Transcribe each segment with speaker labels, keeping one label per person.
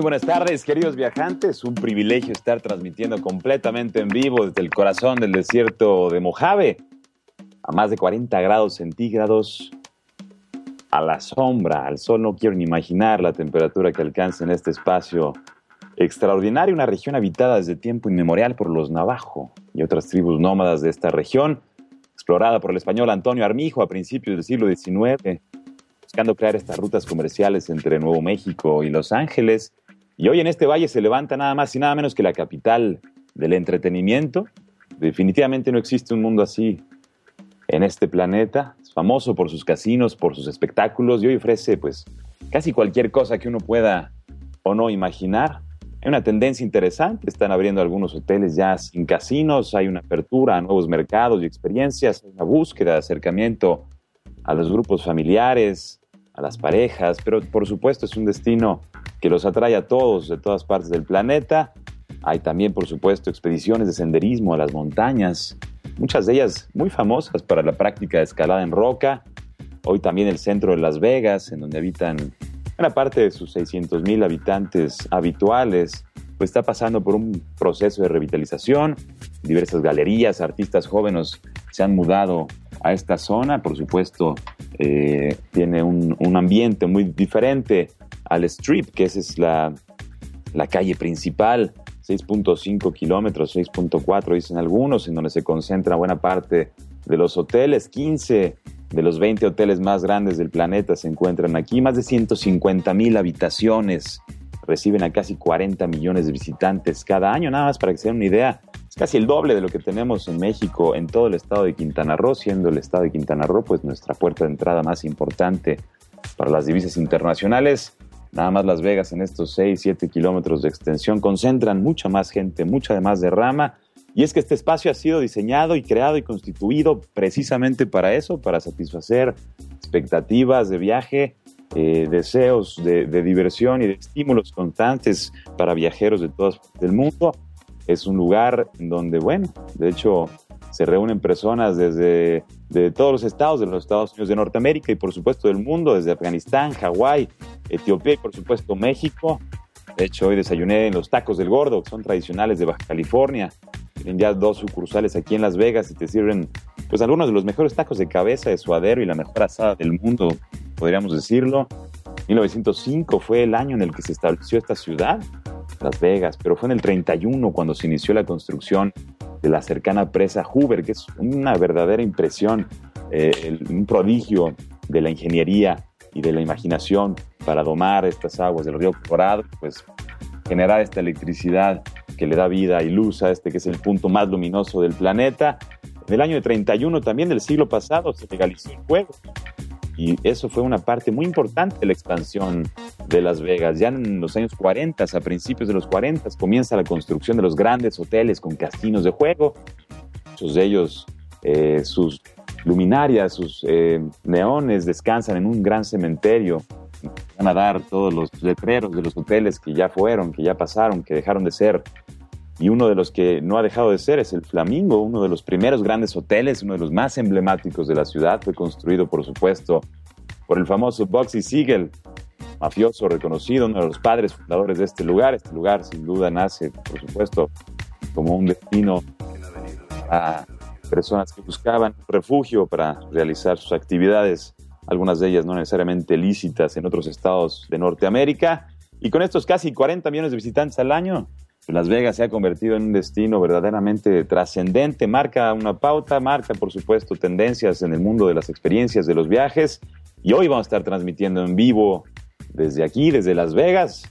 Speaker 1: Muy buenas tardes, queridos viajantes. Un privilegio estar transmitiendo completamente en vivo desde el corazón del desierto de Mojave, a más de 40 grados centígrados, a la sombra, al sol. No quiero ni imaginar la temperatura que alcanza en este espacio extraordinario, una región habitada desde tiempo inmemorial por los Navajo y otras tribus nómadas de esta región, explorada por el español Antonio Armijo a principios del siglo XIX, buscando crear estas rutas comerciales entre Nuevo México y Los Ángeles y hoy en este valle se levanta nada más y nada menos que la capital del entretenimiento. Definitivamente no existe un mundo así en este planeta. Es famoso por sus casinos, por sus espectáculos y hoy ofrece pues casi cualquier cosa que uno pueda o no imaginar. Hay una tendencia interesante, están abriendo algunos hoteles ya sin casinos, hay una apertura a nuevos mercados y experiencias, hay una búsqueda de acercamiento a los grupos familiares, las parejas, pero por supuesto es un destino que los atrae a todos de todas partes del planeta. Hay también, por supuesto, expediciones de senderismo a las montañas, muchas de ellas muy famosas para la práctica de escalada en roca. Hoy también el centro de Las Vegas, en donde habitan una parte de sus 600 mil habitantes habituales, pues está pasando por un proceso de revitalización. Diversas galerías, artistas jóvenes se han mudado a esta zona. Por supuesto, eh, tiene un, ambiente muy diferente al Strip, que esa es la, la calle principal, 6.5 kilómetros, 6.4 dicen algunos, en donde se concentra buena parte de los hoteles, 15 de los 20 hoteles más grandes del planeta se encuentran aquí, más de 150 mil habitaciones, reciben a casi 40 millones de visitantes cada año, nada más para que se den una idea, es casi el doble de lo que tenemos en México, en todo el estado de Quintana Roo, siendo el estado de Quintana Roo pues nuestra puerta de entrada más importante para las divisas internacionales. Nada más Las Vegas en estos 6, 7 kilómetros de extensión concentran mucha más gente, mucha más derrama. Y es que este espacio ha sido diseñado y creado y constituido precisamente para eso, para satisfacer expectativas de viaje, eh, deseos de, de, diversión y de estímulos constantes para viajeros de todo el mundo. Es un lugar donde, bueno, de hecho se reúnen personas desde de todos los estados de los Estados Unidos de Norteamérica y por supuesto del mundo, desde Afganistán, Hawái, Etiopía y por supuesto México. De hecho, hoy desayuné en los tacos del gordo, que son tradicionales de Baja California. Tienen ya dos sucursales aquí en Las Vegas y te sirven pues algunos de los mejores tacos de cabeza de suadero y la mejor asada del mundo, podríamos decirlo. 1905 fue el año en el que se estableció esta ciudad, Las Vegas, pero fue en el 31 cuando se inició la construcción de la cercana presa Hoover, que es una verdadera impresión, eh, un prodigio de la ingeniería y de la imaginación para domar estas aguas del río Colorado, pues generar esta electricidad que le da vida y luz a este que es el punto más luminoso del planeta. En el año 31 también del siglo pasado se legalizó el fuego y eso fue una parte muy importante de la expansión de Las Vegas. Ya en los años 40, a principios de los 40, comienza la construcción de los grandes hoteles con casinos de juego. Muchos de ellos, eh, sus luminarias, sus eh, neones descansan en un gran cementerio. Van a dar todos los letreros de los hoteles que ya fueron, que ya pasaron, que dejaron de ser y uno de los que no ha dejado de ser es el Flamingo, uno de los primeros grandes hoteles, uno de los más emblemáticos de la ciudad. Fue construido, por supuesto, por el famoso Boxy Siegel, mafioso reconocido, uno de los padres fundadores de este lugar. Este lugar, sin duda, nace, por supuesto, como un destino a personas que buscaban refugio para realizar sus actividades, algunas de ellas no necesariamente lícitas en otros estados de Norteamérica. Y con estos casi 40 millones de visitantes al año, las Vegas se ha convertido en un destino verdaderamente trascendente, marca una pauta, marca por supuesto tendencias en el mundo de las experiencias de los viajes y hoy vamos a estar transmitiendo en vivo desde aquí, desde Las Vegas.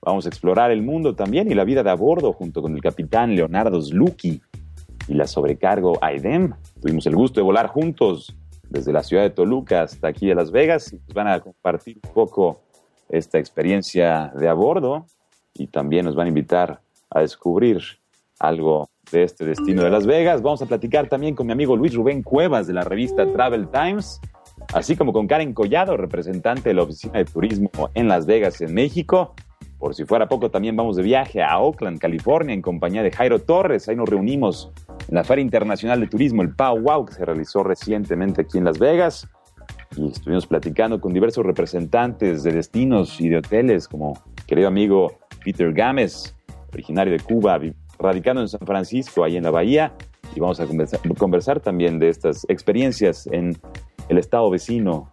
Speaker 1: Vamos a explorar el mundo también y la vida de a bordo junto con el capitán Leonardo Sluki y la sobrecargo Aidem. Tuvimos el gusto de volar juntos desde la ciudad de Toluca hasta aquí de Las Vegas y nos van a compartir un poco esta experiencia de a bordo y también nos van a invitar a descubrir algo de este destino de Las Vegas. Vamos a platicar también con mi amigo Luis Rubén Cuevas de la revista Travel Times, así como con Karen Collado, representante de la Oficina de Turismo en Las Vegas, en México. Por si fuera poco, también vamos de viaje a Oakland, California, en compañía de Jairo Torres. Ahí nos reunimos en la Feria Internacional de Turismo, el PAU Wow, que se realizó recientemente aquí en Las Vegas. Y estuvimos platicando con diversos representantes de destinos y de hoteles, como querido amigo Peter Gámez, originario de Cuba, radicando en San Francisco, ahí en la Bahía. Y vamos a conversar, también de estas experiencias en el estado vecino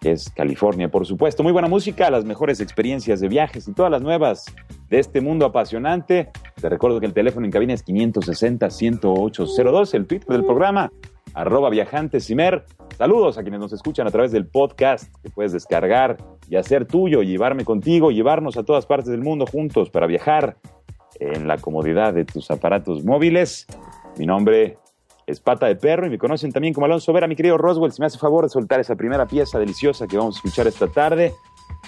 Speaker 1: que es California, por supuesto. Muy buena música, las mejores experiencias de viajes y todas las nuevas de este mundo apasionante. Te recuerdo que el teléfono en cabina es 560-10802, el Twitter del programa, arroba viajantesimer. Saludos a quienes nos escuchan a través del podcast que puedes descargar y hacer tuyo, llevarme contigo, llevarnos a todas partes del mundo juntos para viajar en la comodidad de tus aparatos móviles. Mi nombre es Pata de Perro y me conocen también como Alonso Vera. Mi querido Roswell, si me hace favor de soltar esa primera pieza deliciosa que vamos a escuchar esta tarde.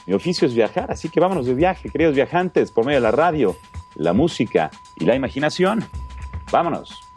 Speaker 1: Mi oficio es viajar, así que vámonos de viaje, queridos viajantes, por medio de la radio, la música y la imaginación. Vámonos.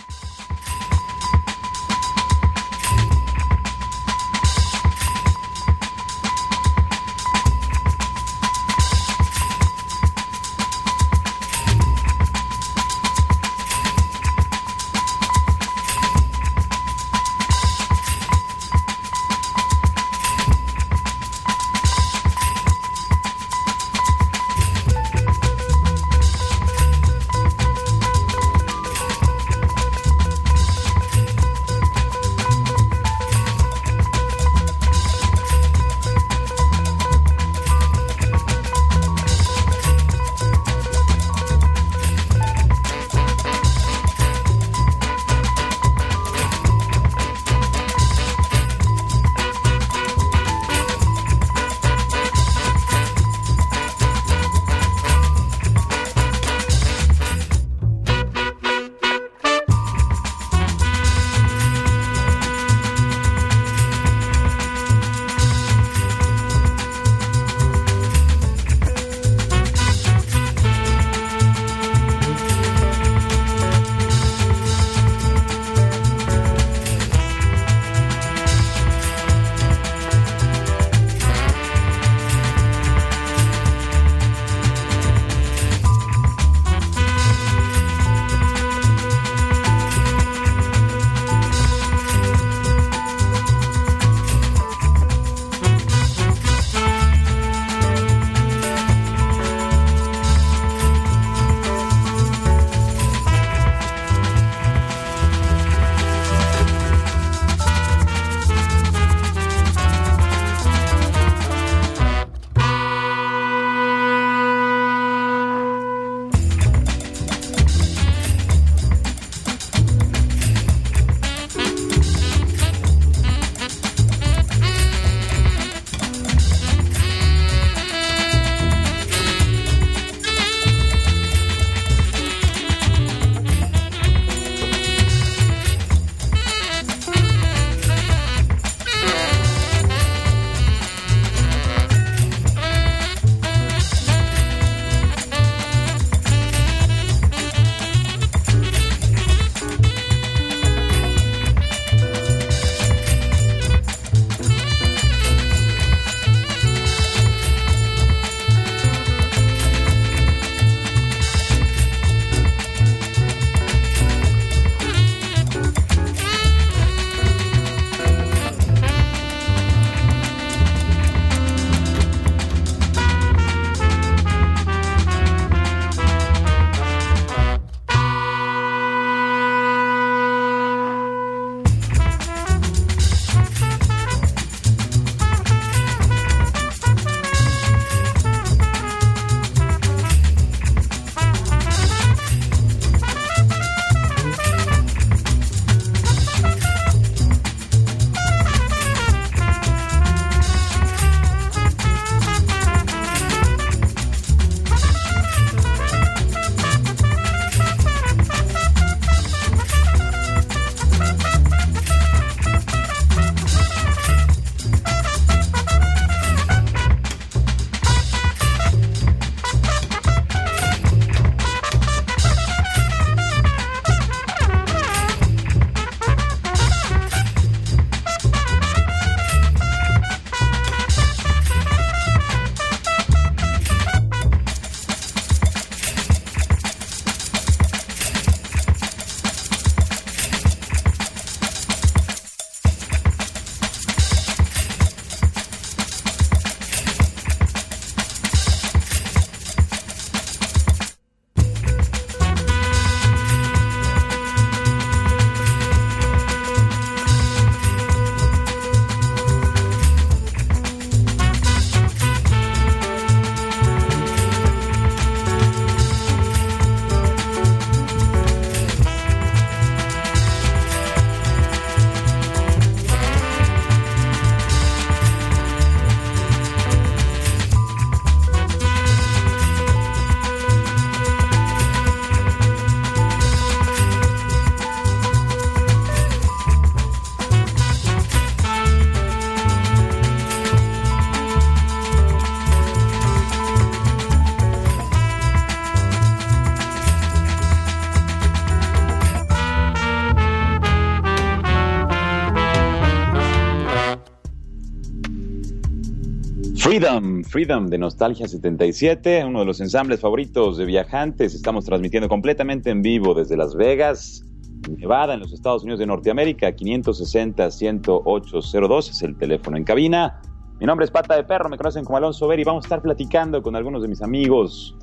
Speaker 1: Freedom, de Nostalgia 77, uno de los ensambles favoritos de viajantes. Estamos transmitiendo completamente en vivo desde Las Vegas, Nevada, en los Estados Unidos de Norteamérica. 560-10802 es el teléfono en cabina. Mi nombre es Pata de Perro, me conocen como Alonso Ver y vamos a estar platicando con algunos de mis amigos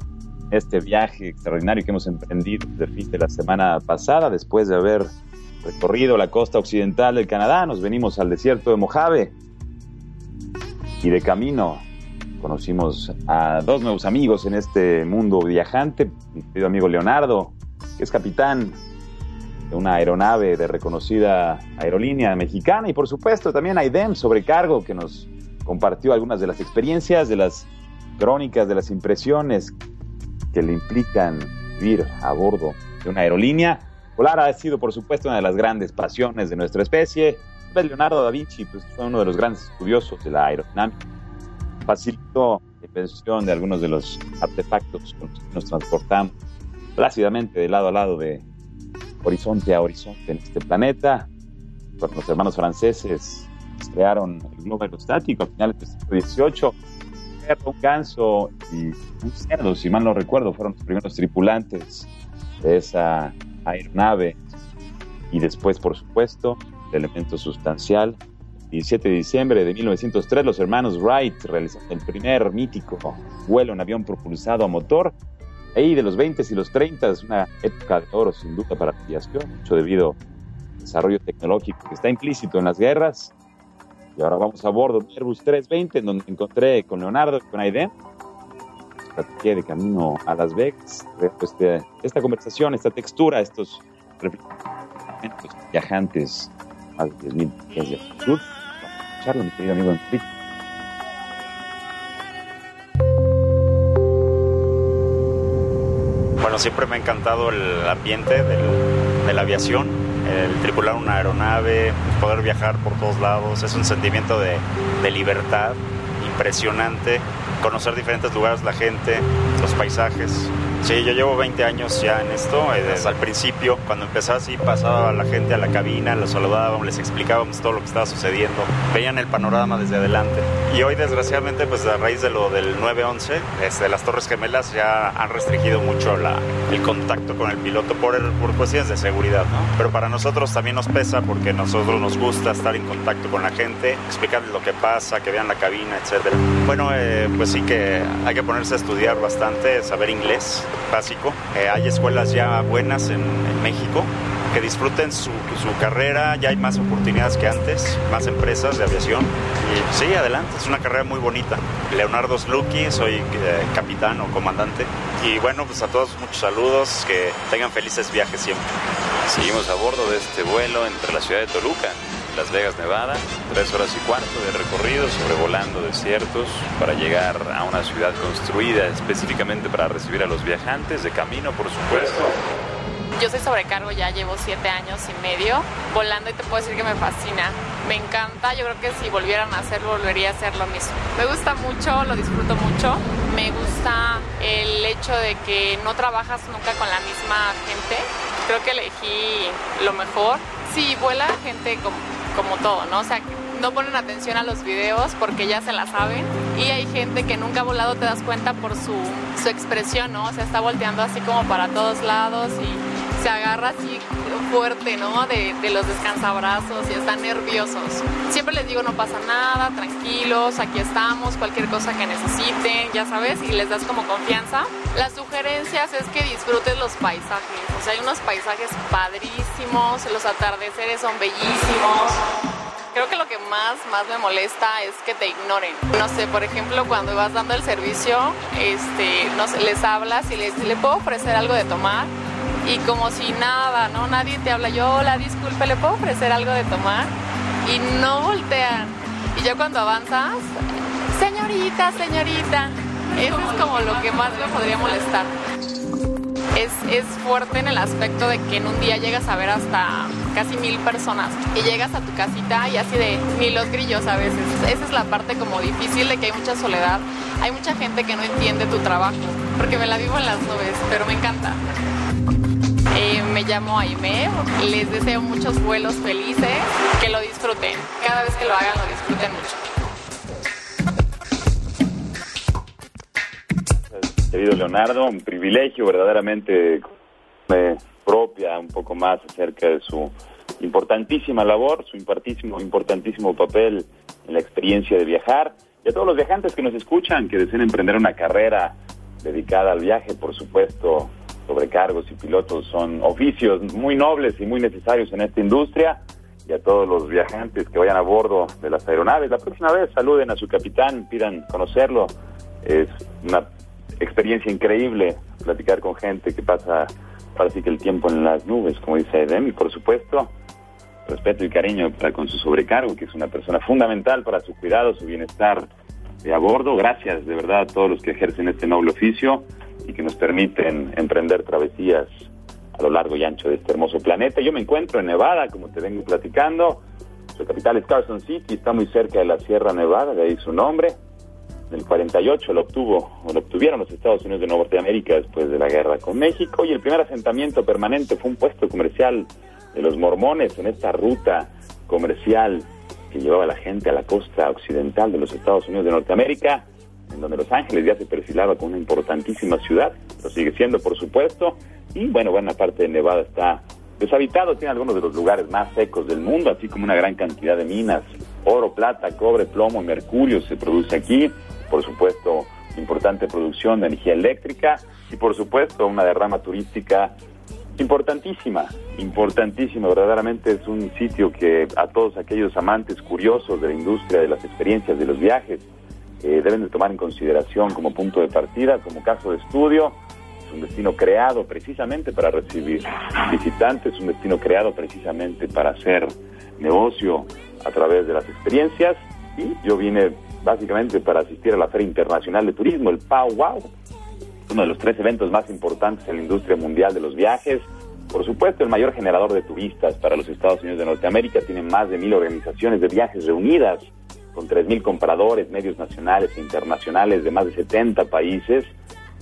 Speaker 1: este viaje extraordinario que hemos emprendido desde fin de la semana pasada, después de haber recorrido la costa occidental del Canadá, nos venimos al desierto de Mojave y de camino conocimos a dos nuevos amigos en este mundo viajante. Mi querido amigo Leonardo, que es capitán de una aeronave de reconocida aerolínea mexicana, y por supuesto también a Idem Sobrecargo, que nos compartió algunas de las experiencias, de las crónicas, de las impresiones que le implican vivir a bordo de una aerolínea. Volar ha sido, por supuesto, una de las grandes pasiones de nuestra especie Leonardo da Vinci pues, fue uno de los grandes estudiosos de la aerodinámica. Facilitó la invención de algunos de los artefactos con los que nos transportamos plácidamente de lado a lado de horizonte a horizonte en este planeta. Cuando los hermanos franceses crearon el globo aerostático a finales del siglo XVIII, un ganso y un cerdo, si mal no recuerdo, fueron los primeros tripulantes de esa aeronave. Y después, por supuesto, elemento sustancial. 17 de diciembre de 1903, los hermanos Wright realizan el primer mítico vuelo en avión propulsado a motor. Ahí de los 20 y los 30 es una época de oro sin duda para la aviación, mucho debido al desarrollo tecnológico que está implícito en las guerras. Y ahora vamos a bordo de Airbus 320, en donde encontré con Leonardo y con Aiden. Platiqué de camino a Las Vegas. Este, esta conversación, esta textura, estos viajantes más de 10.000 días de actitud. Vamos mi querido amigo Enrique.
Speaker 2: Bueno, siempre me ha encantado el ambiente de la aviación, el tripular una aeronave, poder viajar por todos lados, es un sentimiento de libertad impresionante, conocer diferentes lugares, la gente, los paisajes, Sí, yo llevo 20 años ya en esto. Eh, desde al principio, cuando empezaba así, pasaba la gente a la cabina, los saludábamos, les explicábamos todo lo que estaba sucediendo. Veían el panorama desde adelante. Y hoy, desgraciadamente, pues a raíz de lo del 911, este, las Torres Gemelas ya han restringido mucho la, el contacto con el piloto por, cuestiones de seguridad, ¿no? Pero para nosotros también nos pesa porque nosotros nos gusta estar en contacto con la gente, explicarles lo que pasa, que vean la cabina, etc. Bueno, eh, pues sí que hay que ponerse a estudiar bastante, saber inglés básico. Eh, hay escuelas ya buenas en, México que disfruten su, su, carrera, ya hay más oportunidades que antes, más empresas de aviación. Y sí, adelante, es una carrera muy bonita. Leonardo Slucky, soy eh, capitán o comandante. Y bueno, pues a todos muchos saludos, que tengan felices viajes siempre.
Speaker 3: Seguimos a bordo de este vuelo entre la ciudad de Toluca las Vegas, Nevada, tres horas y cuarto de recorrido sobrevolando desiertos para llegar a una ciudad construida específicamente para recibir a los viajantes de camino, por supuesto.
Speaker 4: Yo soy sobrecargo, ya llevo siete años y medio volando y te puedo decir que me fascina. Me encanta, yo creo que si volvieran a hacerlo, volvería a hacer lo mismo. Me gusta mucho, lo disfruto mucho. Me gusta el hecho de que no trabajas nunca con la misma gente. Creo que elegí lo mejor. Sí, vuela gente como como todo, ¿no? O sea, no ponen atención a los videos porque ya se la saben y hay gente que nunca ha volado, te das cuenta por su, su expresión, ¿no? O sea, está volteando así como para todos lados y se agarra así fuerte, ¿no? De, los descansabrazos y están nerviosos. Siempre les digo, no pasa nada, tranquilos, aquí estamos, cualquier cosa que necesiten, ya sabes, y les das como confianza. Las sugerencias es que disfrutes los paisajes, o sea, hay unos paisajes padrísimos, los atardeceres son bellísimos. Creo que lo que más, más me molesta es que te ignoren. No sé, por ejemplo, cuando vas dando el servicio, este, no sé, les hablas y les, ¿le puedo ofrecer algo de tomar? Y como si nada, ¿no? Nadie te habla, yo, hola, disculpe, ¿le puedo ofrecer algo de tomar? Y no voltean. Y ya cuando avanzas, señorita, señorita, eso es como lo que más me podría molestar. Es, es, fuerte en el aspecto de que en un día llegas a ver hasta casi mil personas y llegas a tu casita y así de ni los grillos a veces. Esa es la parte como difícil de que hay mucha soledad. Hay mucha gente que no entiende tu trabajo porque me la vivo en las nubes, pero me encanta. Eh, me llamo Aime, les deseo muchos vuelos felices, que lo disfruten, cada vez que lo hagan lo disfruten mucho.
Speaker 1: querido Leonardo, un privilegio verdaderamente me propia un poco más acerca de su importantísima labor, su importantísimo, importantísimo papel en la experiencia de viajar. Y a todos los viajantes que nos escuchan, que deseen emprender una carrera dedicada al viaje, por supuesto, sobrecargos y pilotos son oficios muy nobles y muy necesarios en esta industria. Y a todos los viajantes que vayan a bordo de las aeronaves, la próxima vez saluden a su capitán, pidan conocerlo. Es una experiencia increíble platicar con gente que pasa parece que el tiempo en las nubes, como dice Edem, y por supuesto, respeto y cariño para con su sobrecargo, que es una persona fundamental para su cuidado, su bienestar de a bordo. Gracias de verdad a todos los que ejercen este noble oficio y que nos permiten emprender travesías a lo largo y ancho de este hermoso planeta. Yo me encuentro en Nevada, como te vengo platicando. Su capital es Carson City, está muy cerca de la Sierra Nevada, de ahí su nombre. En el 48 lo obtuvo, o lo obtuvieron los Estados Unidos de Norteamérica después de la guerra con México y el primer asentamiento permanente fue un puesto comercial de los mormones en esta ruta comercial que llevaba a la gente a la costa occidental de los Estados Unidos de Norteamérica, en donde Los Ángeles ya se perfilaba como una importantísima ciudad, lo sigue siendo por supuesto, y bueno, buena parte de Nevada está deshabitado, tiene algunos de los lugares más secos del mundo, así como una gran cantidad de minas, oro, plata, cobre, plomo, mercurio se produce aquí, por supuesto, importante producción de energía eléctrica y, por supuesto, una derrama turística importantísima, importantísima. Verdaderamente es un sitio que a todos aquellos amantes curiosos de la industria, de las experiencias, de los viajes, eh, deben de tomar en consideración como punto de partida, como caso de estudio. Es un destino creado precisamente para recibir visitantes, un destino creado precisamente para hacer negocio a través de las experiencias. Y yo vine básicamente para asistir a la Feria Internacional de Turismo, el PAU Wow, uno de los tres eventos más importantes en la industria mundial de los viajes. Por supuesto, el mayor generador de turistas para los Estados Unidos de Norteamérica tiene más de mil organizaciones de viajes reunidas con tres mil compradores, medios nacionales e internacionales de más de 70 países.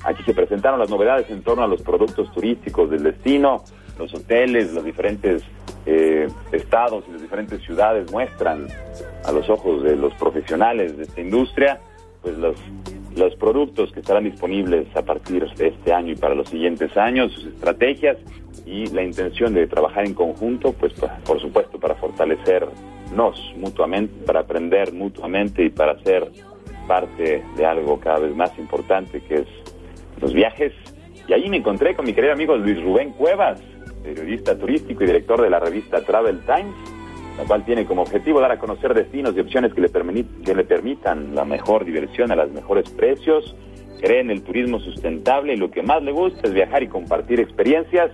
Speaker 1: Aquí se presentaron las novedades en torno a los productos turísticos del destino, los hoteles, los diferentes eh, estados y las diferentes ciudades muestran a los ojos de los profesionales de esta industria, pues los, los productos que estarán disponibles a partir de este año y para los siguientes años, sus estrategias y la intención de trabajar en conjunto, pues por supuesto para fortalecernos mutuamente, para aprender mutuamente y para ser parte de algo cada vez más importante que es los viajes. Y ahí me encontré con mi querido amigo Luis Rubén Cuevas, periodista turístico y director de la revista Travel Times, la cual tiene como objetivo dar a conocer destinos y opciones que le, que le permitan la mejor diversión a los mejores precios, cree en el turismo sustentable y lo que más le gusta es viajar y compartir experiencias.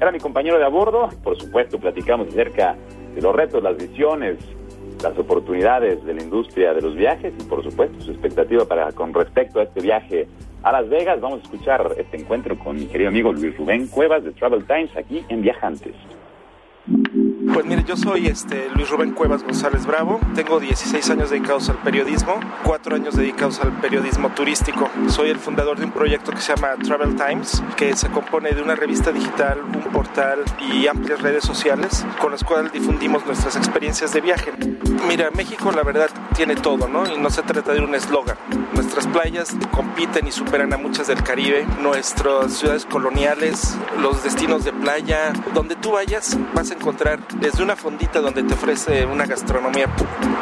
Speaker 1: Era mi compañero de a bordo, por supuesto platicamos acerca los retos, las visiones, las oportunidades de la industria de los viajes y por supuesto su expectativa para con respecto a este viaje a Las Vegas. Vamos a escuchar este encuentro con mi querido amigo Luis Rubén Cuevas de Travel Times aquí en Viajantes.
Speaker 5: Pues mire, yo soy este, Luis Rubén Cuevas González Bravo, tengo 16 años dedicados al periodismo, 4 años dedicados al periodismo turístico. Soy el fundador de un proyecto que se llama Travel Times, que se compone de una revista digital, un portal y amplias redes sociales con las cuales difundimos nuestras experiencias de viaje. Mira, México la verdad tiene todo, ¿no? Y no se trata de un eslogan. Nuestras playas compiten y superan a muchas del Caribe, nuestras ciudades coloniales, los destinos de playa, donde tú vayas vas a encontrar desde una fondita donde te ofrece una gastronomía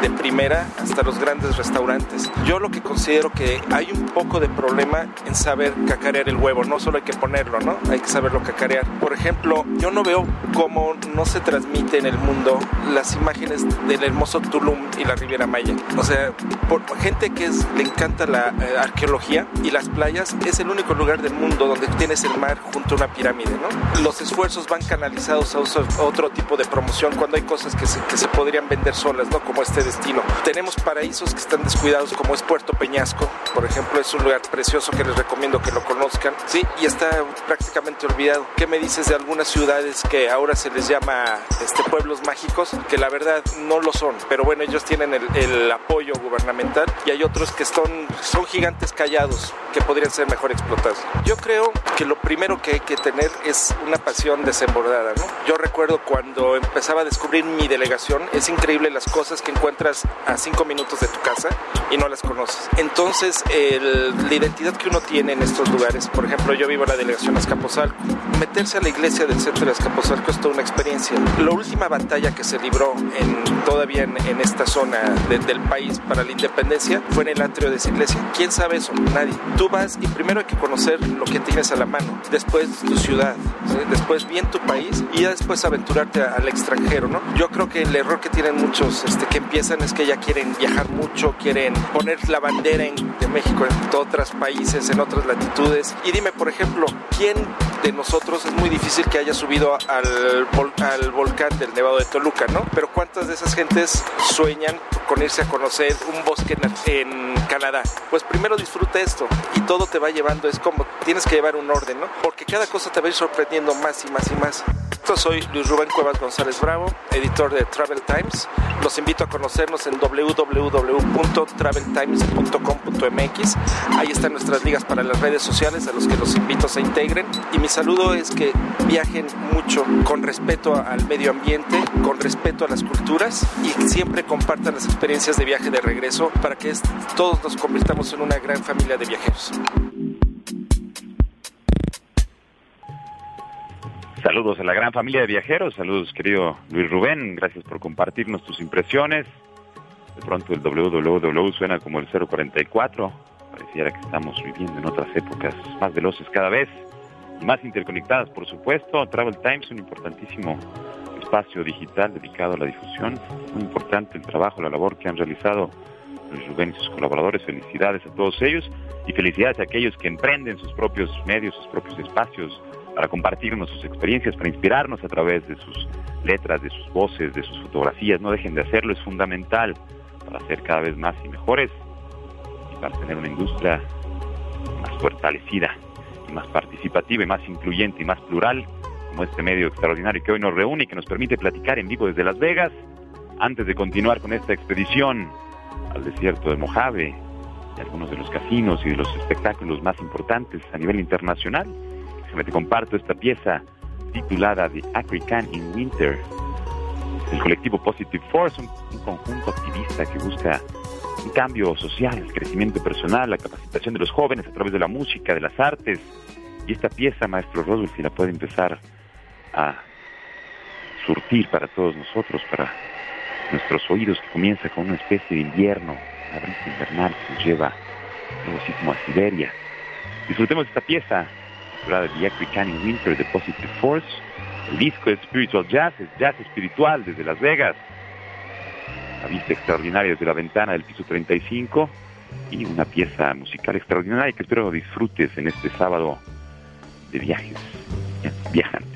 Speaker 5: de primera hasta los grandes restaurantes. Yo lo que considero que hay un poco de problema en saber cacarear el huevo, no solo hay que ponerlo, ¿no? Hay que saberlo cacarear. Por ejemplo, yo no veo cómo no se transmite en el mundo las imágenes del hermoso Tulum y la Riviera Maya. O sea, por gente que es, le encanta la eh, arqueología y las playas, es el único lugar del mundo donde tienes el mar junto a una pirámide, ¿no? Los esfuerzos van canalizados a otro tipo de promoción cuando hay cosas que se, que se podrían vender solas, ¿no? Como este destino. Tenemos paraísos que están descuidados, como es Puerto Peñasco, por ejemplo, es un lugar precioso que les recomiendo que lo conozcan, ¿sí? Y está prácticamente olvidado. ¿Qué me dices de algunas ciudades que ahora se les llama este, pueblos mágicos? Que la verdad no lo son, pero bueno, ellos tienen el, el apoyo gubernamental y hay otros que son, son gigantes callados que podrían ser mejor explotados. Yo creo que lo primero que hay que tener es una pasión desembordada, ¿no? Yo recuerdo cuando empezaba a descubrir mi delegación, es increíble las cosas que encuentras a cinco minutos de tu casa y no las conoces. Entonces, la identidad que uno tiene en estos lugares, por ejemplo, yo vivo en la delegación Azcapotzalco, meterse a la iglesia del centro de Azcapotzalco es toda una experiencia. La última batalla que se libró en, todavía en, esta zona del país para la independencia fue en el atrio de esa iglesia. ¿Quién sabe eso? Nadie. Tú vas y primero hay que conocer lo que tienes a la mano, después tu ciudad, después bien tu país y ya después aventurarte al extranjero, ¿no? Yo creo que el error que tienen muchos este, que empiezan es que ya quieren viajar mucho, quieren poner la bandera de México en otros países, en otras latitudes. Y dime, por ejemplo, ¿quién de nosotros es muy difícil que haya subido al, al volcán del Nevado de Toluca, ¿no? Pero ¿cuántas de esas gentes sueñan con irse a conocer un bosque en, Canadá? Pues primero disfruta esto y todo te va llevando, es como tienes que llevar un orden, ¿no? Porque cada cosa te va a ir sorprendiendo más y más y más. Yo soy Luis Rubén Cuevas González Bravo, editor de Travel Times. Los invito a conocernos en www.traveltimes.com.mx. Ahí están nuestras ligas para las redes sociales a los que los invito se integren. Y mi saludo es que viajen mucho con respeto al medio ambiente, con respeto a las culturas y siempre compartan las experiencias de viaje de regreso para que todos nos convirtamos en una gran familia de viajeros.
Speaker 1: Saludos a la gran familia de viajeros, saludos querido Luis Rubén, gracias por compartirnos tus impresiones. De pronto el www suena como el 044, pareciera que estamos viviendo en otras épocas más veloces cada vez. Más interconectadas, por supuesto. Travel Times, un importantísimo espacio digital dedicado a la difusión, muy importante el trabajo, la labor que han realizado Luis Rubén y sus colaboradores, felicidades a todos ellos y felicidades a aquellos que emprenden sus propios medios, sus propios espacios para compartirnos sus experiencias, para inspirarnos a través de sus letras, de sus voces, de sus fotografías. No dejen de hacerlo, es fundamental para ser cada vez más y mejores y para tener una industria más fortalecida y más participativa y más incluyente y más plural como este medio extraordinario que hoy nos reúne y que nos permite platicar en vivo desde Las Vegas. Antes de continuar con esta expedición al desierto de Mojave y algunos de los casinos y de los espectáculos más importantes a nivel internacional, me te comparto esta pieza titulada The African in Winter. El colectivo Positive Force, un, conjunto activista que busca un cambio social, el crecimiento personal, la capacitación de los jóvenes a través de la música, de las artes. Y esta pieza, maestro Rodolfo, la puede empezar a surtir para todos nosotros, para nuestros oídos, que comienza con una especie de invierno, una brisa invernal que nos lleva luego así como a Siberia. Disfrutemos esta pieza titulada The African Winter de Positive Force. El disco es Spiritual Jazz, es jazz espiritual desde Las Vegas. La vista extraordinaria desde la ventana del piso 35 y una pieza musical extraordinaria que espero disfrutes en este sábado de viajes, viajando.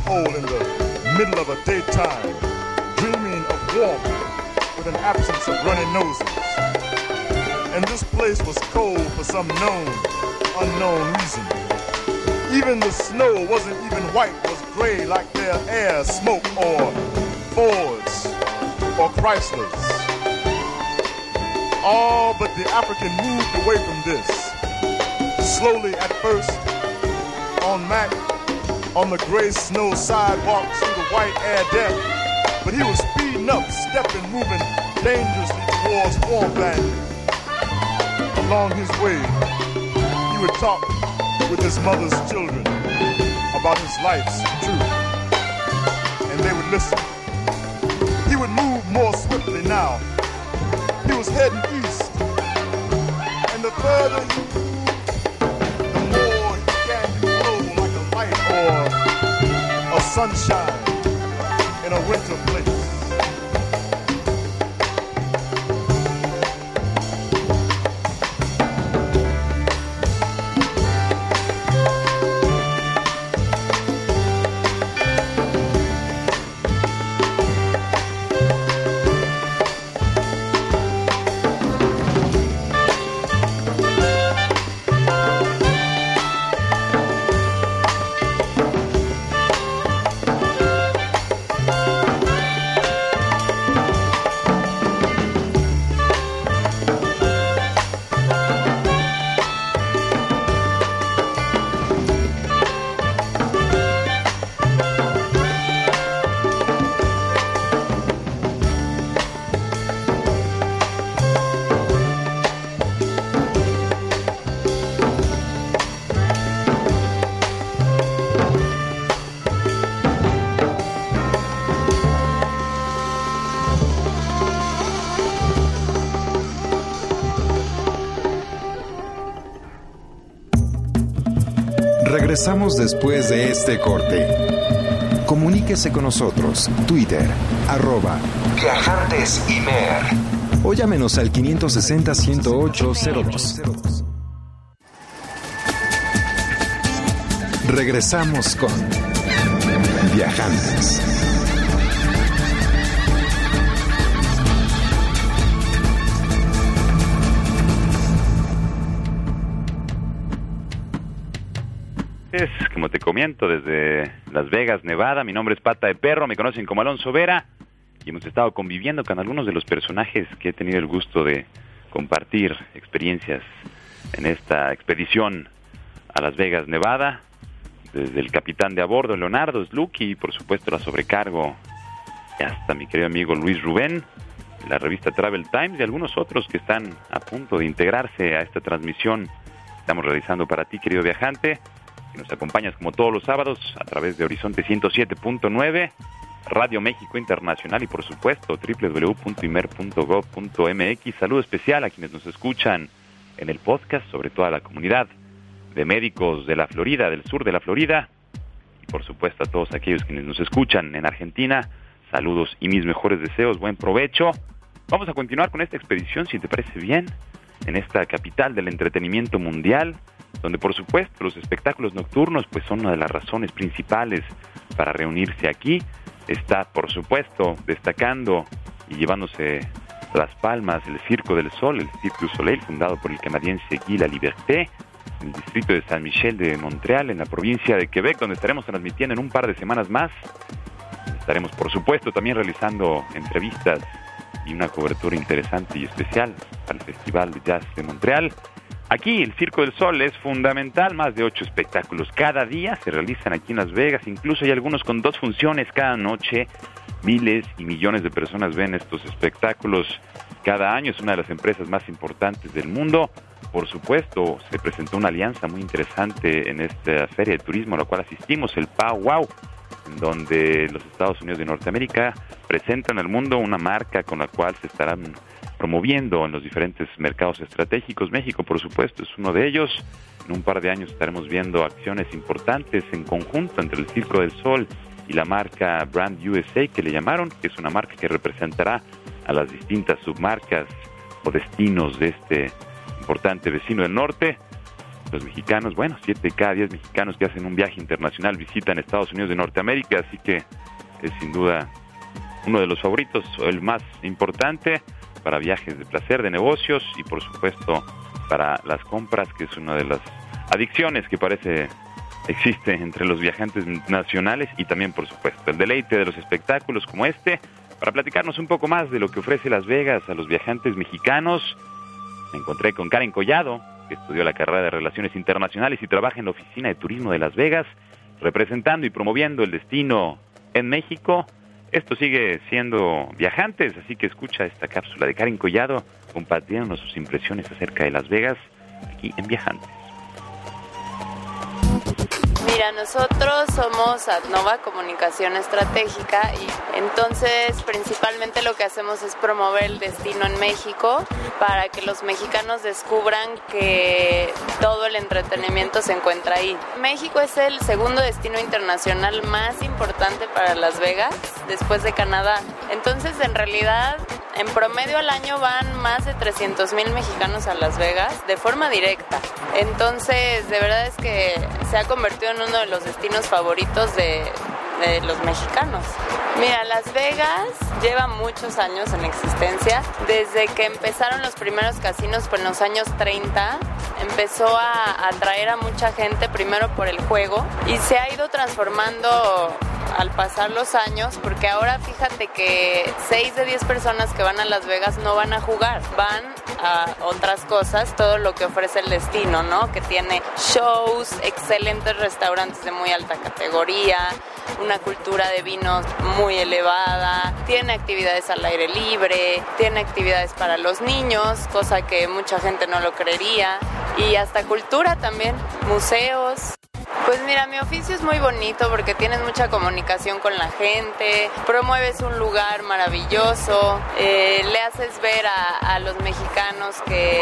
Speaker 6: Hole in the middle of a daytime, dreaming of warmth with an absence of runny noses. And this place was cold for some known, unknown reason. Even the snow wasn't even white, was gray like their air smoke or Fords or Chryslers. All but the African moved away from this. Slowly at first, on Mac, on the gray snow sidewalks through the white air deck, but he was speeding up, stepping, moving dangerously towards Swampland. Along his way, he would talk with his mother's children about his life's truth, and they would listen. He would move more swiftly now. He was heading east, and the further he sunshine in a winter
Speaker 7: Regresamos después de este corte. Comuníquese con nosotros, Twitter, arroba Viajantes. O llámenos al 560-108-02. Regresamos con Viajantes.
Speaker 1: Comento, desde Las Vegas, Nevada. Mi nombre es Pata de Perro, me conocen como Alonso Vera. Y hemos estado conviviendo con algunos de los personajes que he tenido el gusto de compartir experiencias en esta expedición a Las Vegas, Nevada. Desde el capitán de a bordo, Leonardo Slucky, y por supuesto la sobrecargo, y hasta mi querido amigo Luis Rubén, la revista Travel Times y algunos otros que están a punto de integrarse a esta transmisión que estamos realizando para ti, querido viajante que nos acompañas como todos los sábados a través de Horizonte 107.9, Radio México Internacional y por supuesto www.imer.gov.mx. Saludo especial a quienes nos escuchan en el podcast, sobre toda la comunidad de médicos de la Florida, del sur de la Florida, y por supuesto a todos aquellos quienes nos escuchan en Argentina. Saludos y mis mejores deseos, buen provecho. Vamos a continuar con esta expedición, si te parece bien, en esta capital del entretenimiento mundial donde por supuesto los espectáculos nocturnos pues son una de las razones principales para reunirse aquí. Está por supuesto destacando y llevándose las palmas el Circo del Sol, el Cirque du Soleil, fundado por el canadiense Guy Liberté, en el distrito de San Michel de Montreal, en la provincia de Quebec, donde estaremos transmitiendo en un par de semanas más. Estaremos por supuesto también realizando entrevistas y una cobertura interesante y especial al Festival de Jazz de Montreal. Aquí el Circo del Sol es fundamental, más de ocho espectáculos cada día se realizan aquí en Las Vegas, incluso hay algunos con dos funciones cada noche. Miles y millones de personas ven estos espectáculos cada año, es una de las empresas más importantes del mundo. Por supuesto, se presentó una alianza muy interesante en esta feria de turismo a la cual asistimos, el PAU Wow, en donde los Estados Unidos de Norteamérica presentan al mundo una marca con la cual se estarán promoviendo en los diferentes mercados estratégicos. México, por supuesto, es uno de ellos. En un par de años estaremos viendo acciones importantes en conjunto entre el Circo del Sol y la marca Brand USA que le llamaron, que es una marca que representará a las distintas submarcas o destinos de este importante vecino del norte. Los mexicanos, bueno, siete de cada diez mexicanos que hacen un viaje internacional visitan Estados Unidos de Norteamérica, así que es sin duda uno de los favoritos, el más importante para viajes de placer, de negocios y por supuesto para las compras, que es una de las adicciones que parece existe entre los viajantes nacionales y también, por supuesto, el deleite de los espectáculos como este. Para platicarnos un poco más de lo que ofrece Las Vegas a los viajantes mexicanos, me encontré con Karen Collado, que estudió la carrera de Relaciones Internacionales y trabaja en la Oficina de Turismo de Las Vegas, representando y promoviendo el destino en México. Esto sigue siendo viajantes, así que escucha esta cápsula de Karen Collado compartiéndonos sus impresiones acerca de Las Vegas aquí en Viajantes.
Speaker 8: Mira, nosotros somos Adnova Comunicación Estratégica y entonces principalmente lo que hacemos es promover el destino en México para que los mexicanos descubran que todo el entretenimiento se encuentra ahí. México es el segundo destino internacional más importante para Las Vegas después de Canadá. Entonces en realidad en promedio al año van más de 300 mil mexicanos a Las Vegas de forma directa. Entonces, de verdad es que se ha convertido en uno de los destinos favoritos de, de los mexicanos. Mira, Las Vegas lleva muchos años en existencia. Desde que empezaron los primeros casinos, pues en los años 30, empezó a atraer a mucha gente primero por el juego y se ha ido transformando al pasar los años, porque ahora fíjate que 6 de 10 personas que van a Las Vegas no van a jugar, van a otras cosas, todo lo que ofrece el destino, ¿no? Que tiene shows, excelentes restaurantes de muy alta categoría, una cultura de vinos muy elevada, tiene actividades al aire libre, tiene actividades para los niños, cosa que mucha gente no lo creería, y hasta cultura también, museos. Pues mira, mi oficio es muy bonito porque tienes mucha comunicación con la gente, promueves un lugar maravilloso, eh, le haces ver a, los mexicanos que,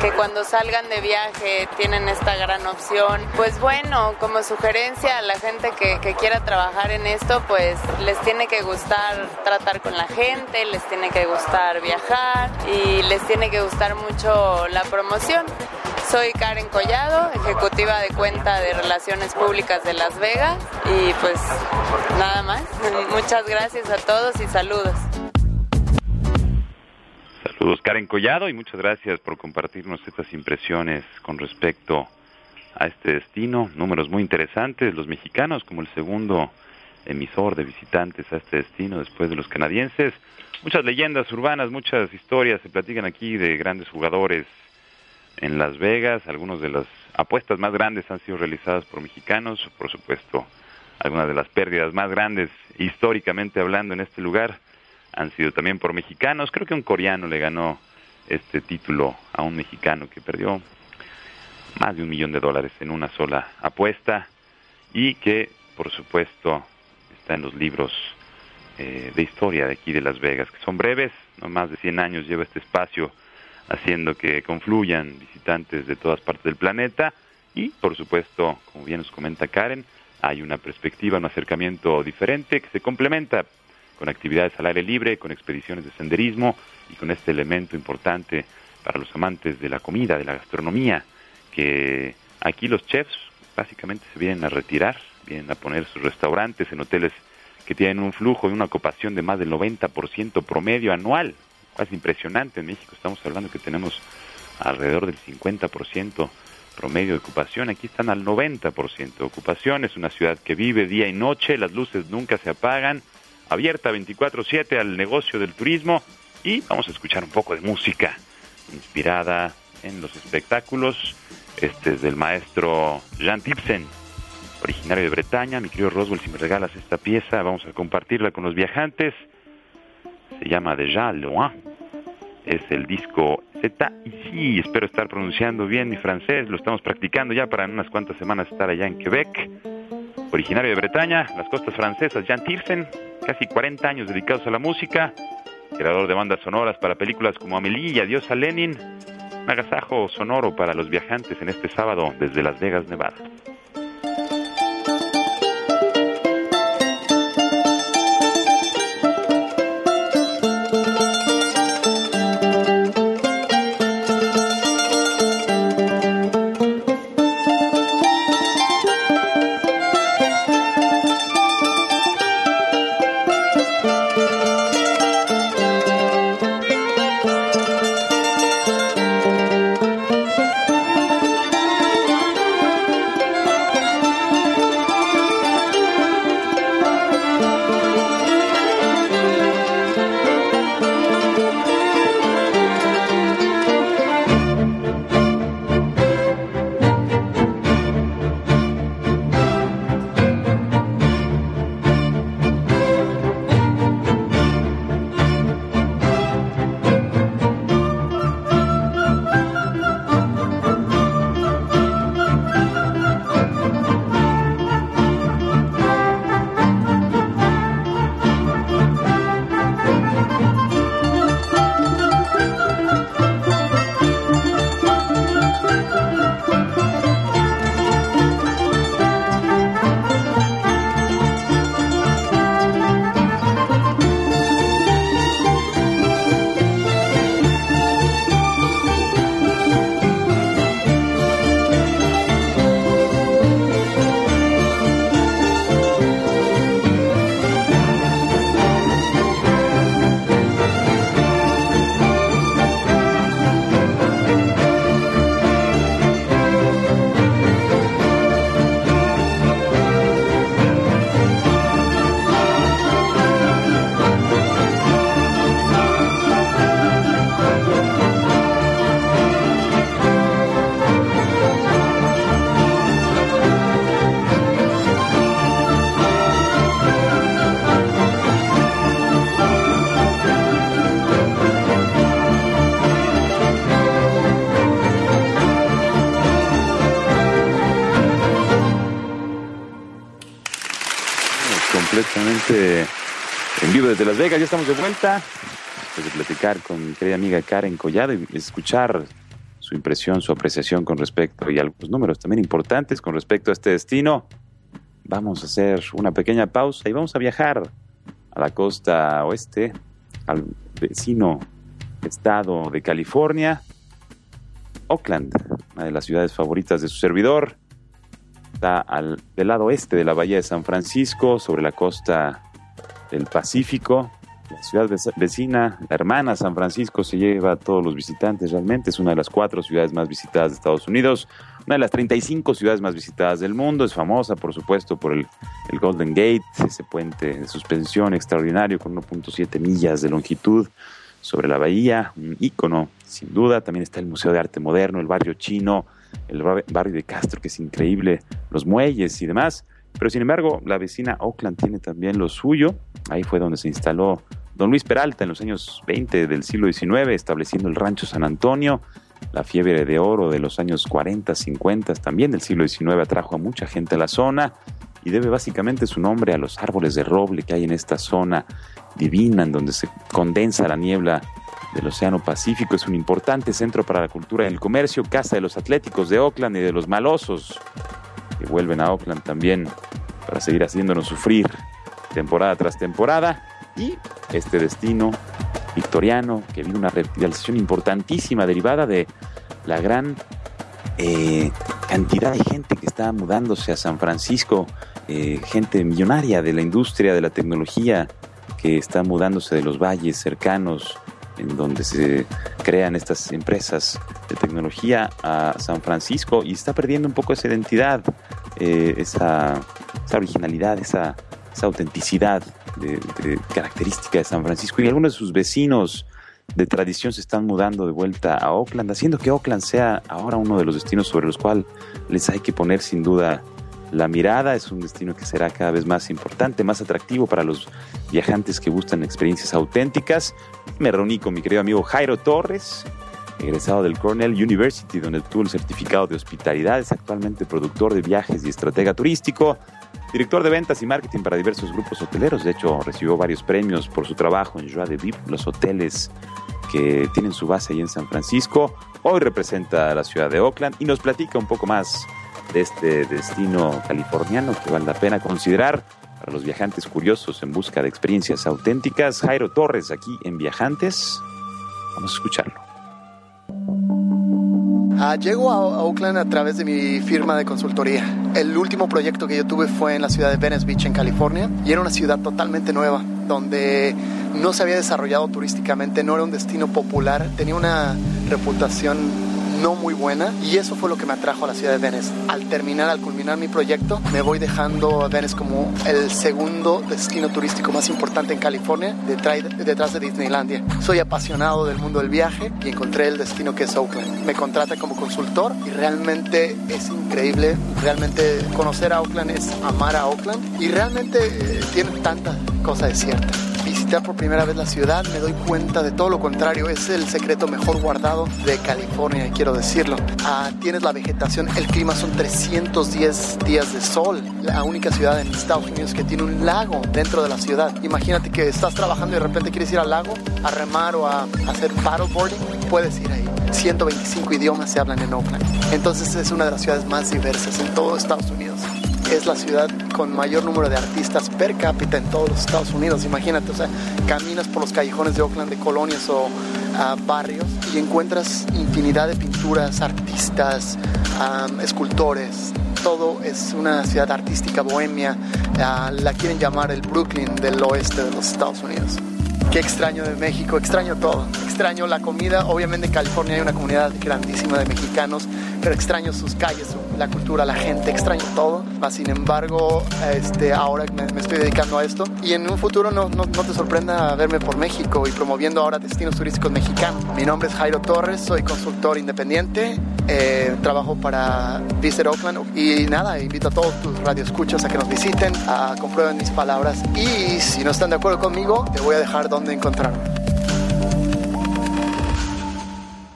Speaker 8: que, cuando salgan de viaje tienen esta gran opción. Pues bueno, como sugerencia a la gente que, que quiera trabajar en esto, pues les tiene que gustar tratar con la gente, les tiene que gustar viajar y les tiene que gustar mucho la promoción. Soy Karen Collado, ejecutiva de cuenta de Relaciones Públicas de Las Vegas y pues nada más. Muchas gracias a todos y saludos.
Speaker 1: Saludos Karen Collado y muchas gracias por compartirnos estas impresiones con respecto a este destino. Números muy interesantes, los mexicanos como el segundo emisor de visitantes a este destino después de los canadienses. Muchas leyendas urbanas, muchas historias se platican aquí de grandes jugadores en Las Vegas. Algunas de las apuestas más grandes han sido realizadas por mexicanos, por supuesto. Algunas de las pérdidas más grandes, históricamente hablando, en este lugar han sido también por mexicanos. Creo que un coreano le ganó este título a un mexicano que perdió más de un millón de dólares en una sola apuesta y que, por supuesto, está en los libros eh, de historia de aquí de Las Vegas, que son breves, no más de 100 años lleva este espacio haciendo que confluyan visitantes de todas partes del planeta y, por supuesto, como bien nos comenta Karen, hay una perspectiva, un acercamiento diferente que se complementa con actividades al aire libre, con expediciones de senderismo y con este elemento importante para los amantes de la comida, de la gastronomía, que aquí los chefs básicamente se vienen a retirar, vienen a poner sus restaurantes en hoteles que tienen un flujo y una ocupación de más del 90% promedio anual, es impresionante. En México estamos hablando que tenemos alrededor del 50% promedio de ocupación. Aquí están al 90% de ocupación. Es una ciudad que vive día y noche, las luces nunca se apagan, abierta 24/7 al negocio del turismo y vamos a escuchar un poco de música inspirada en los espectáculos. Este es del maestro Jean Tipsen, originario de Bretaña. Mi querido Roswell, si me regalas esta pieza, vamos a compartirla con los viajantes se llama Déjà Loin. Es el disco Z y sí, espero estar pronunciando bien mi francés, lo estamos practicando ya para en unas cuantas semanas estar allá en Quebec. Originario de Bretaña, las costas francesas, Jan Tiersen, casi 40 años dedicados a la música, creador de bandas sonoras para películas como Amelie y Adiós a Lenin, un agasajo sonoro para los viajantes en este sábado desde Las Vegas, Nevada. Desde Las Vegas. Ya estamos de vuelta. Después de platicar con mi querida amiga Karen Collado y escuchar su impresión, su apreciación con respecto y algunos números también importantes con respecto a este destino. Vamos a hacer una pequeña pausa y vamos a viajar a la costa oeste, al vecino estado de California, Oakland, una de las ciudades favoritas de su servidor está al, del lado oeste de la bahía de San Francisco, sobre la costa del Pacífico. La ciudad vecina, la hermana San Francisco, se lleva a todos los visitantes realmente. Es una de las cuatro ciudades más visitadas de Estados Unidos, una de las 35 ciudades más visitadas del mundo. Es famosa, por supuesto, por el, el Golden Gate, ese puente de suspensión extraordinario con 1.7 millas de longitud sobre la bahía, un ícono, sin duda. También está el Museo de Arte Moderno, el barrio chino, el barrio de Castro, que es increíble, los muelles y demás. Pero sin embargo, la vecina Oakland tiene también lo suyo. Ahí fue donde se instaló don Luis Peralta en los años 20 del siglo XIX, estableciendo el rancho San Antonio. La fiebre de oro de los años 40, 50, también del siglo XIX, atrajo a mucha gente a la zona y debe básicamente su nombre a los árboles de roble que hay en esta zona divina, en donde se condensa la niebla del Océano Pacífico. Es un importante centro para la cultura y el comercio, casa de los atléticos de Oakland y de los malosos que vuelven a Oakland también para seguir haciéndonos sufrir temporada tras temporada. Y este destino victoriano que vive una revitalización importantísima derivada de la gran eh, cantidad de gente que está mudándose a San Francisco, eh, gente millonaria de la industria, de la tecnología, que está mudándose de los valles cercanos en donde se crean estas empresas de tecnología a San Francisco y está perdiendo un poco esa identidad, eh, esa, originalidad, esa, autenticidad de, característica de San Francisco. Y algunos de sus vecinos de tradición se están mudando de vuelta a Oakland, haciendo que Oakland sea ahora uno de los destinos sobre los cuales les hay que poner sin duda la mirada. Es un destino que será cada vez más importante, más atractivo para los viajantes que gustan experiencias auténticas. Me reuní con mi querido amigo Jairo Torres, egresado del Cornell University, donde tuvo el certificado de hospitalidad. Es actualmente productor de viajes y estratega turístico. Director de ventas y marketing para diversos grupos hoteleros. De hecho, recibió varios premios por su trabajo en Joie de Vivre, los hoteles que tienen su base ahí en San Francisco. Hoy representa a la ciudad de Oakland y nos platica un poco más de este destino californiano que vale la pena considerar para los viajantes curiosos en busca de experiencias auténticas. Jairo Torres aquí en Viajantes. Vamos a escucharlo.
Speaker 9: Ah, llego a Oakland a través de mi firma de consultoría. El último proyecto que yo tuve fue en la ciudad de Venice Beach, en California, y era una ciudad totalmente nueva, donde no se había desarrollado turísticamente, no era un destino popular, tenía una reputación no muy buena y eso fue lo que me atrajo a la ciudad de Venice. Al terminar, al culminar mi proyecto, me voy dejando a Venice como el segundo destino turístico más importante en California detrás de Disneylandia. Soy apasionado del mundo del viaje y encontré el destino que es Oakland. Me contrata como consultor y realmente es increíble. Realmente conocer a Oakland es amar a Oakland y realmente eh, tiene tanta cosa de cierta visitar por primera vez la ciudad me doy cuenta de todo lo contrario. Es el secreto mejor guardado de California, quiero decirlo. Ah, tienes la vegetación, el clima son 310 días de sol. La única ciudad en Estados Unidos que tiene un lago dentro de la ciudad. Imagínate que estás trabajando y de repente quieres ir al lago a remar o a, hacer paddleboarding puedes ir ahí. 125 idiomas se hablan en Oakland. Entonces es una de las ciudades más diversas en todo Estados Unidos. Es la ciudad con mayor número de artistas per cápita en todos los Estados Unidos. Imagínate, o sea, caminas por los callejones de Oakland, de colonias o ah, barrios y encuentras infinidad de pinturas, artistas, escultores. Todo es una ciudad artística bohemia. Ah, la quieren llamar el Brooklyn del oeste de los Estados Unidos. Qué extraño de México, extraño todo. Extraño la comida. Obviamente en California hay una comunidad grandísima de mexicanos, pero extraño sus calles, la cultura, la gente, extraño todo. Sin embargo, este, ahora me, me estoy dedicando a esto y en un futuro no, no, no, te sorprenda verme por México y promoviendo ahora destinos turísticos mexicanos. Mi nombre es Jairo Torres, soy consultor independiente, eh, trabajo para Visit Oakland y nada, invito a todos tus radioescuchas a que nos visiten, a comprueben mis palabras y si no están de acuerdo conmigo, te voy a dejar dónde encontrarme.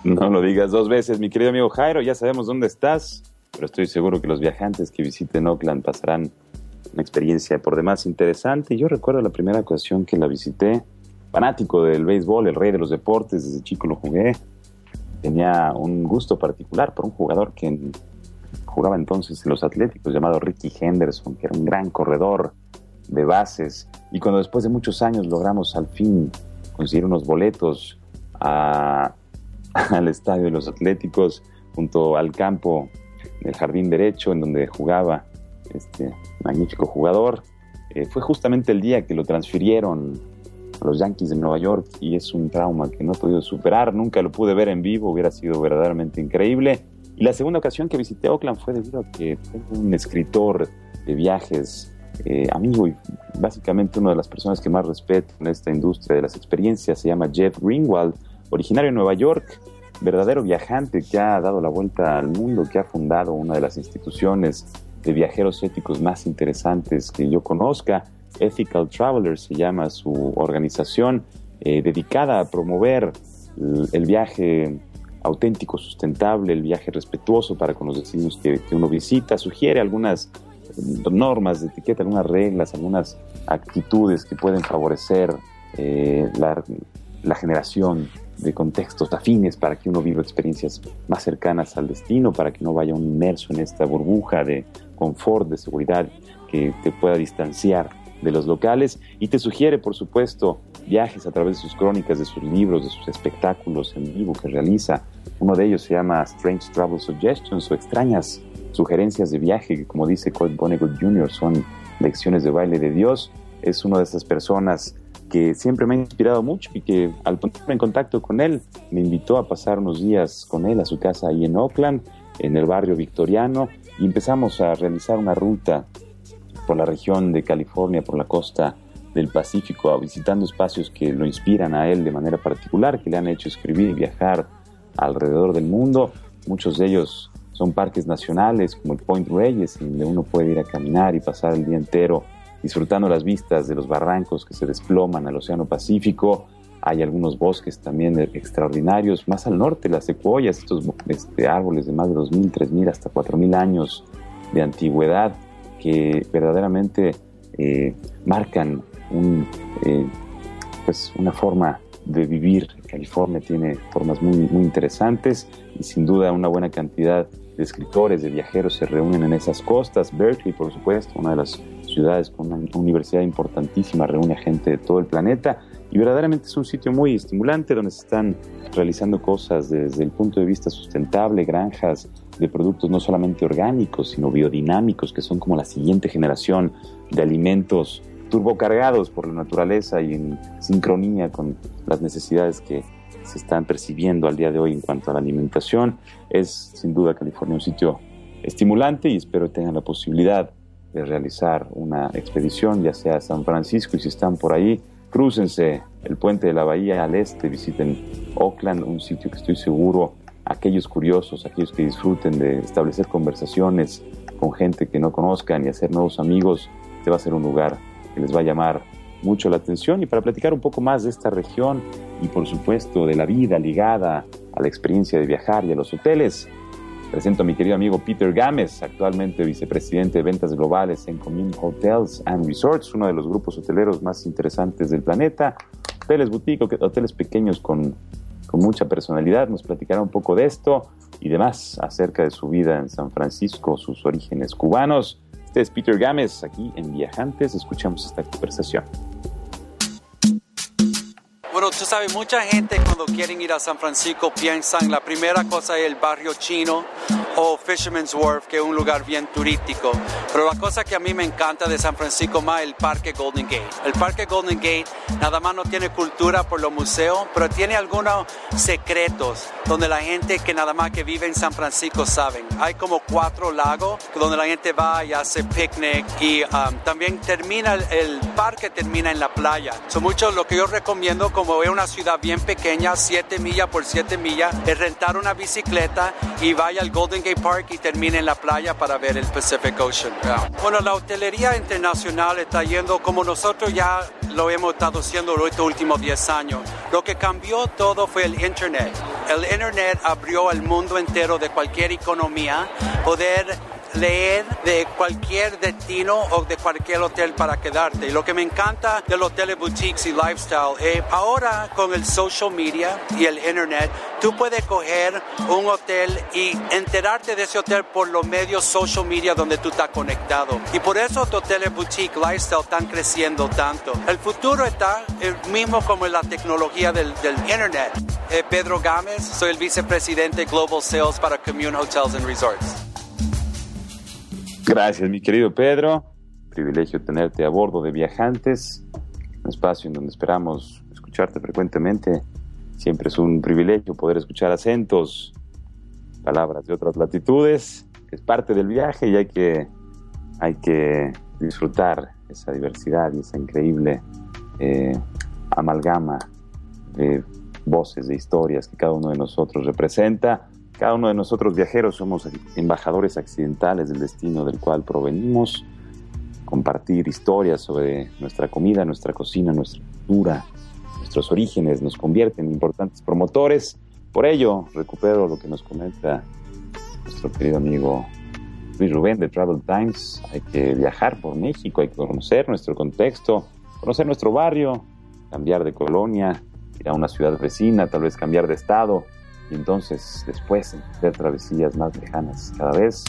Speaker 1: No lo digas dos veces, mi querido amigo Jairo, ya sabemos dónde estás pero estoy seguro que los viajantes que visiten Oakland pasarán una experiencia por demás interesante. Yo recuerdo la primera ocasión que la visité, fanático del béisbol, el rey de los deportes, desde chico lo jugué. Tenía un gusto particular por un jugador que jugaba entonces en los Atléticos, llamado Ricky Henderson, que era un gran corredor de bases. Y cuando después de muchos años logramos al fin conseguir unos boletos al estadio de los Atléticos, junto al campo el jardín derecho en donde jugaba este magnífico jugador. Eh, fue justamente el día que lo transfirieron a los Yankees de Nueva York y es un trauma que no he podido superar. Nunca lo pude ver en vivo, hubiera sido verdaderamente increíble. Y la segunda ocasión que visité Oakland fue debido a que tengo un escritor de viajes, eh, amigo y básicamente una de las personas que más respeto en esta industria de las experiencias, se llama Jeff Greenwald, originario de Nueva York, verdadero viajante que ha dado la vuelta al mundo, que ha fundado una de las instituciones de viajeros éticos más interesantes que yo conozca. Ethical Travelers se llama su organización, eh, dedicada a promover el, viaje auténtico, sustentable, el viaje respetuoso para con los destinos que, uno visita. Sugiere algunas normas de etiqueta, algunas reglas, algunas actitudes que pueden favorecer eh, la generación de contextos afines para que uno viva experiencias más cercanas al destino, para que no vaya un inmerso en esta burbuja de confort, de seguridad que te pueda distanciar de los locales y te sugiere, por supuesto, viajes a través de sus crónicas, de sus libros, de sus espectáculos en vivo que realiza. Uno de ellos se llama Strange Travel Suggestions o extrañas sugerencias de viaje, que como dice Colt Vonnegut Jr., son lecciones de baile de Dios. Es una de esas personas que siempre me ha inspirado mucho y que al ponerme en contacto con él me invitó a pasar unos días con él a su casa ahí en Oakland, en el barrio victoriano, y empezamos a realizar una ruta por la región de California, por la costa del Pacífico, visitando espacios que lo inspiran a él de manera particular, que le han hecho escribir y viajar alrededor del mundo. Muchos de ellos son parques nacionales como el Point Reyes, donde uno puede ir a caminar y pasar el día entero disfrutando las vistas de los barrancos que se desploman al Océano Pacífico. Hay algunos bosques también extraordinarios. Más al norte, las secuoyas, estos este, árboles de más de 2.000, 3.000, hasta 4.000 años de antigüedad que verdaderamente eh, marcan un, eh, pues una forma de vivir. California tiene formas muy, muy interesantes y sin duda una buena cantidad de escritores, de viajeros se reúnen en esas costas. Berkeley, por supuesto, una de las ciudades con una universidad importantísima, reúne a gente de todo el planeta y verdaderamente es un sitio muy estimulante donde se están realizando cosas desde el punto de vista sustentable, granjas de productos no solamente orgánicos, sino biodinámicos, que son como la siguiente generación de alimentos turbocargados por la naturaleza y en sincronía con las necesidades que se están percibiendo al día de hoy en cuanto a la alimentación. Es sin duda California un sitio estimulante y espero que tengan la posibilidad de realizar una expedición, ya sea a San Francisco y si están por ahí, crúcense el puente de la bahía al este, visiten Oakland, un sitio que estoy seguro aquellos curiosos, aquellos que disfruten de establecer conversaciones con gente que no conozcan y hacer nuevos amigos, te va a ser un lugar que les va a llamar mucho la atención. Y para platicar un poco más de esta región y por supuesto de la vida ligada a la experiencia de viajar y a los hoteles, presento a mi querido amigo Peter Gámez, actualmente vicepresidente de ventas globales en Commune Hotels and Resorts, uno de los grupos hoteleros más interesantes del planeta, hoteles boutique, hoteles pequeños con con mucha personalidad, nos platicará un poco de esto y demás acerca de su vida en San Francisco, sus orígenes cubanos. Este es Peter Gámez, aquí en Viajantes, escuchamos esta conversación.
Speaker 10: Bueno, tú sabes, mucha gente cuando quieren ir a San Francisco piensan la primera cosa es el barrio chino o Fisherman's Wharf, que es un lugar bien turístico. Pero la cosa que a mí me encanta de San Francisco más es el Parque Golden Gate. El Parque Golden Gate nada más no tiene cultura por los museos, pero tiene algunos secretos donde la gente que nada más que vive en San Francisco saben. Hay como cuatro lagos donde la gente va y hace picnic y um, también termina, el, parque termina en la playa. Son mucho lo que yo recomiendo como es una ciudad bien pequeña, 7 millas por 7 millas, es rentar una bicicleta y vaya al Golden Gate Park y termine en la playa para ver el Pacific Ocean. Bueno, la hotelería internacional está yendo como nosotros ya lo hemos estado haciendo los últimos 10 años. Lo que cambió todo fue el Internet. El Internet abrió al mundo entero de cualquier economía poder leer de cualquier destino o de cualquier hotel para quedarte. Y lo que me encanta de los hoteles boutiques y lifestyle es ahora con el social media y el internet, tú puedes coger un hotel y enterarte de ese hotel por los medios social media donde tú estás conectado. Y por eso los hoteles boutique lifestyle están creciendo tanto. El futuro está el mismo como en la tecnología del, del internet. Eh, Pedro Gámez, soy el vicepresidente Global Sales para Commune Hotels and Resorts.
Speaker 1: Gracias, mi querido Pedro. Privilegio tenerte a bordo de Viajantes, un espacio en donde esperamos escucharte frecuentemente. Siempre es un privilegio poder escuchar acentos, palabras de otras latitudes. Es parte del viaje y hay que, hay que disfrutar esa diversidad y esa increíble eh, amalgama de voces, de historias que cada uno de nosotros representa. Cada uno de nosotros viajeros somos embajadores accidentales del destino del cual provenimos. Compartir historias sobre nuestra comida, nuestra cocina, nuestra cultura, nuestros orígenes nos convierte en importantes promotores. Por ello, recupero lo que nos comenta nuestro querido amigo Luis Rubén de Travel Times. Hay que viajar por México, hay que conocer nuestro contexto, conocer nuestro barrio, cambiar de colonia, ir a una ciudad vecina, tal vez cambiar de estado y entonces después hacer travesías más lejanas cada vez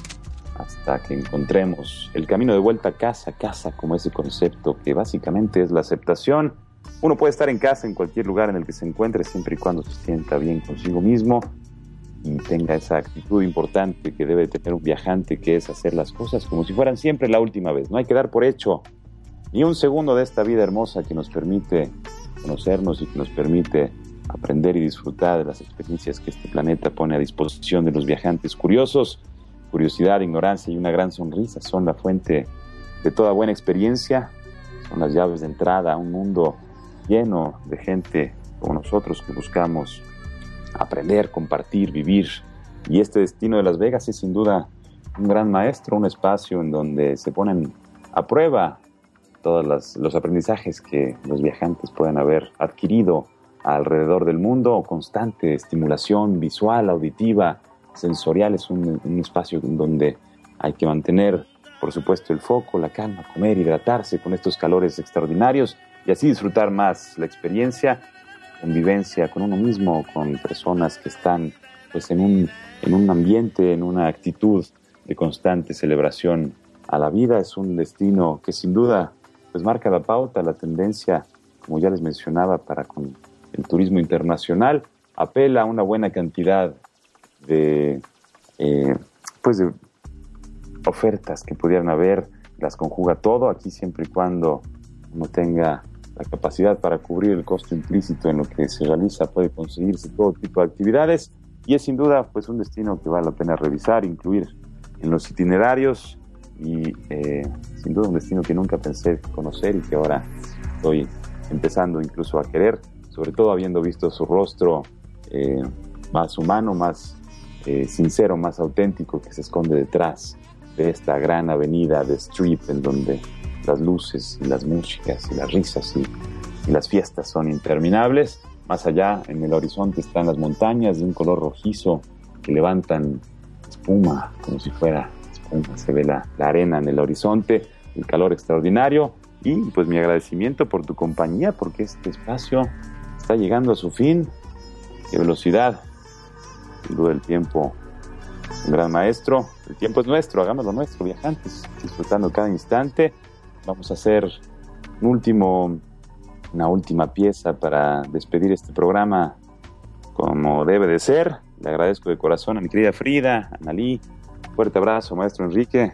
Speaker 1: hasta que encontremos el camino de vuelta a casa, casa como ese concepto que básicamente es la aceptación. Uno puede estar en casa en cualquier lugar en el que se encuentre siempre y cuando se sienta bien consigo mismo y tenga esa actitud importante que debe tener un viajante que es hacer las cosas como si fueran siempre la última vez. No hay que dar por hecho ni un segundo de esta vida hermosa que nos permite conocernos y que nos permite aprender y disfrutar de las experiencias que este planeta pone a disposición de los viajantes curiosos. Curiosidad, ignorancia y una gran sonrisa son la fuente de toda buena experiencia, son las llaves de entrada a un mundo lleno de gente como nosotros que buscamos aprender, compartir, vivir. Y este destino de Las Vegas es sin duda un gran maestro, un espacio en donde se ponen a prueba todos los aprendizajes que los viajantes pueden haber adquirido alrededor del mundo, constante estimulación visual, auditiva, sensorial, es un, espacio donde hay que mantener, por supuesto, el foco, la calma, comer, hidratarse con estos calores extraordinarios y así disfrutar más la experiencia, convivencia con uno mismo, con personas que están pues en un, en un ambiente, en una actitud de constante celebración a la vida. Es un destino que sin duda pues marca la pauta, la tendencia, como ya les mencionaba, para con el turismo internacional, apela a una buena cantidad de, eh, pues de ofertas que pudieran haber, las conjuga todo, aquí siempre y cuando uno tenga la capacidad para cubrir el costo implícito en lo que se realiza, puede conseguirse todo tipo de actividades y es sin duda pues un destino que vale la pena revisar, incluir en los itinerarios y eh, sin duda un destino que nunca pensé conocer y que ahora estoy empezando incluso a querer sobre todo habiendo visto su rostro eh, más humano, más eh, sincero, más auténtico que se esconde detrás de esta gran avenida de Strip en donde las luces y las músicas y las risas y, las fiestas son interminables. Más allá, en el horizonte están las montañas de un color rojizo que levantan espuma, como si fuera espuma. Se ve la, la arena en el horizonte, el calor extraordinario y pues mi agradecimiento por tu compañía, porque este espacio llegando a su fin. qué velocidad. Sin duda el tiempo, un gran maestro. El tiempo es nuestro, hagámoslo nuestro, viajantes, disfrutando cada instante. Vamos a hacer un último, una última pieza para despedir este programa como debe de ser. Le agradezco de corazón a mi querida Frida, a Nalí. Fuerte abrazo, maestro Enrique.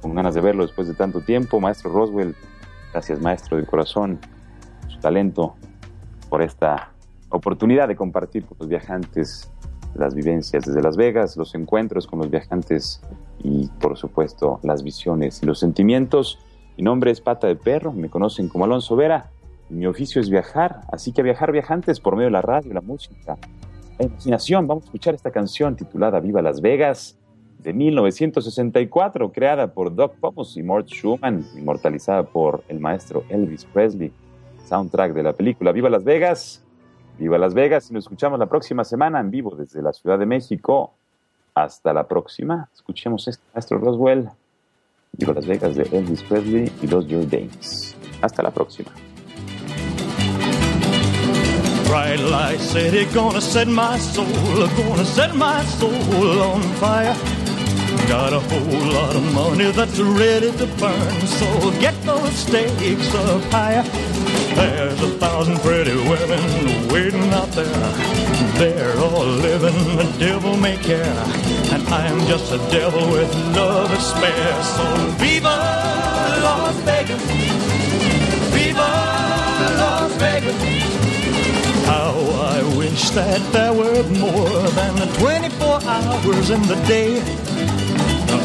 Speaker 1: con ganas de verlo después de tanto tiempo. Maestro Roswell, gracias maestro de corazón, su talento, por esta oportunidad de compartir con los viajantes las vivencias desde Las Vegas, los encuentros con los viajantes y por supuesto las visiones y los sentimientos. Mi nombre es Pata de Perro, me conocen como Alonso Vera. Mi oficio es viajar, así que viajar viajantes por medio de la radio, la música, la imaginación. Vamos a escuchar esta canción titulada Viva Las Vegas de 1964, creada por Doc Pomus y Mort Schumann, inmortalizada por el maestro Elvis Presley, soundtrack de la película Viva Las Vegas. Viva Las Vegas y nos escuchamos la próxima semana en vivo desde la Ciudad de México. Hasta la próxima. Escuchemos este maestro Roswell. Viva Las Vegas de Elvis Presley y los Jordanes. Hasta la próxima.
Speaker 11: Bright light city gonna set my soul, gonna set my soul on fire. Got a whole lot of money that's ready to burn, so get those stakes up higher. There's a thousand pretty women waiting out there. They're all living the devil may care, and I'm just a devil with love to spare. So viva Las Vegas, viva Las Vegas. How I wish that there were more than 24 hours in the day.